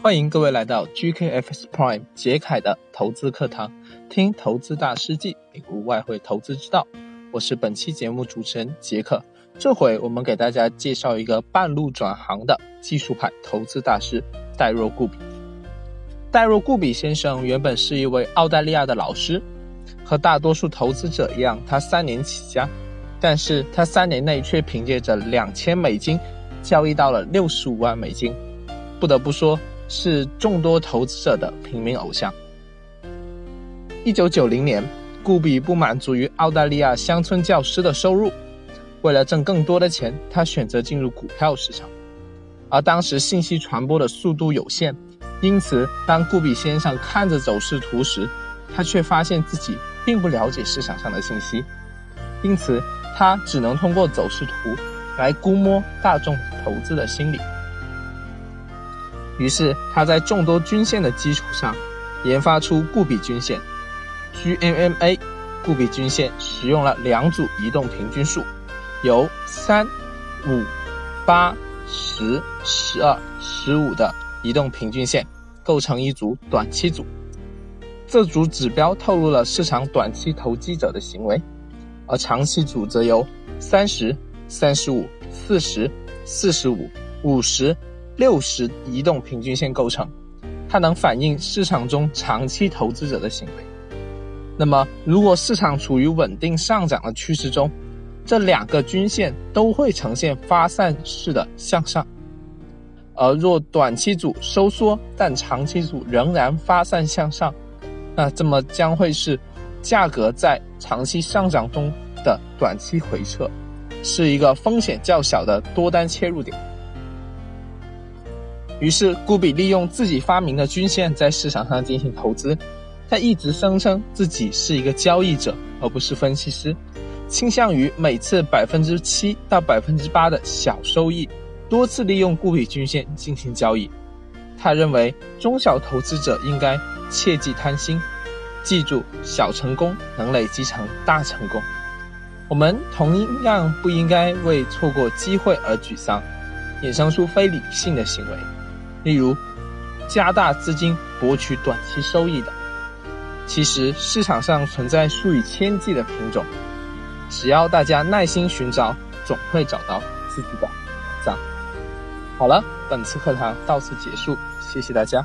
欢迎各位来到 GKFS Prime 杰凯的投资课堂，听投资大师记，领悟外汇投资之道。我是本期节目主持人杰克。这回我们给大家介绍一个半路转行的技术派投资大师戴若固比。戴若固比先生原本是一位澳大利亚的老师，和大多数投资者一样，他三年起家，但是他三年内却凭借着两千美金交易到了六十五万美金，不得不说。是众多投资者的平民偶像。一九九零年，顾比不满足于澳大利亚乡村教师的收入，为了挣更多的钱，他选择进入股票市场。而当时信息传播的速度有限，因此当顾比先生看着走势图时，他却发现自己并不了解市场上的信息，因此他只能通过走势图来估摸大众投资的心理。于是他在众多均线的基础上，研发出固比均线 （GMMA）。固比均线使用了两组移动平均数，由三、五、八、十、十二、十五的移动平均线构成一组短期组。这组指标透露了市场短期投机者的行为，而长期组则由三十、三十五、四十、四十五、五十。六十移动平均线构成，它能反映市场中长期投资者的行为。那么，如果市场处于稳定上涨的趋势中，这两个均线都会呈现发散式的向上；而若短期组收缩，但长期组仍然发散向上，那这么将会是价格在长期上涨中的短期回撤，是一个风险较小的多单切入点。于是，古比利用自己发明的均线在市场上进行投资。他一直声称自己是一个交易者，而不是分析师，倾向于每次百分之七到百分之八的小收益，多次利用固比均线进行交易。他认为，中小投资者应该切忌贪心，记住小成功能累积成大成功。我们同样不应该为错过机会而沮丧，衍生出非理性的行为。例如，加大资金博取短期收益的，其实市场上存在数以千计的品种，只要大家耐心寻找，总会找到自己的宝藏。好了，本次课堂到此结束，谢谢大家。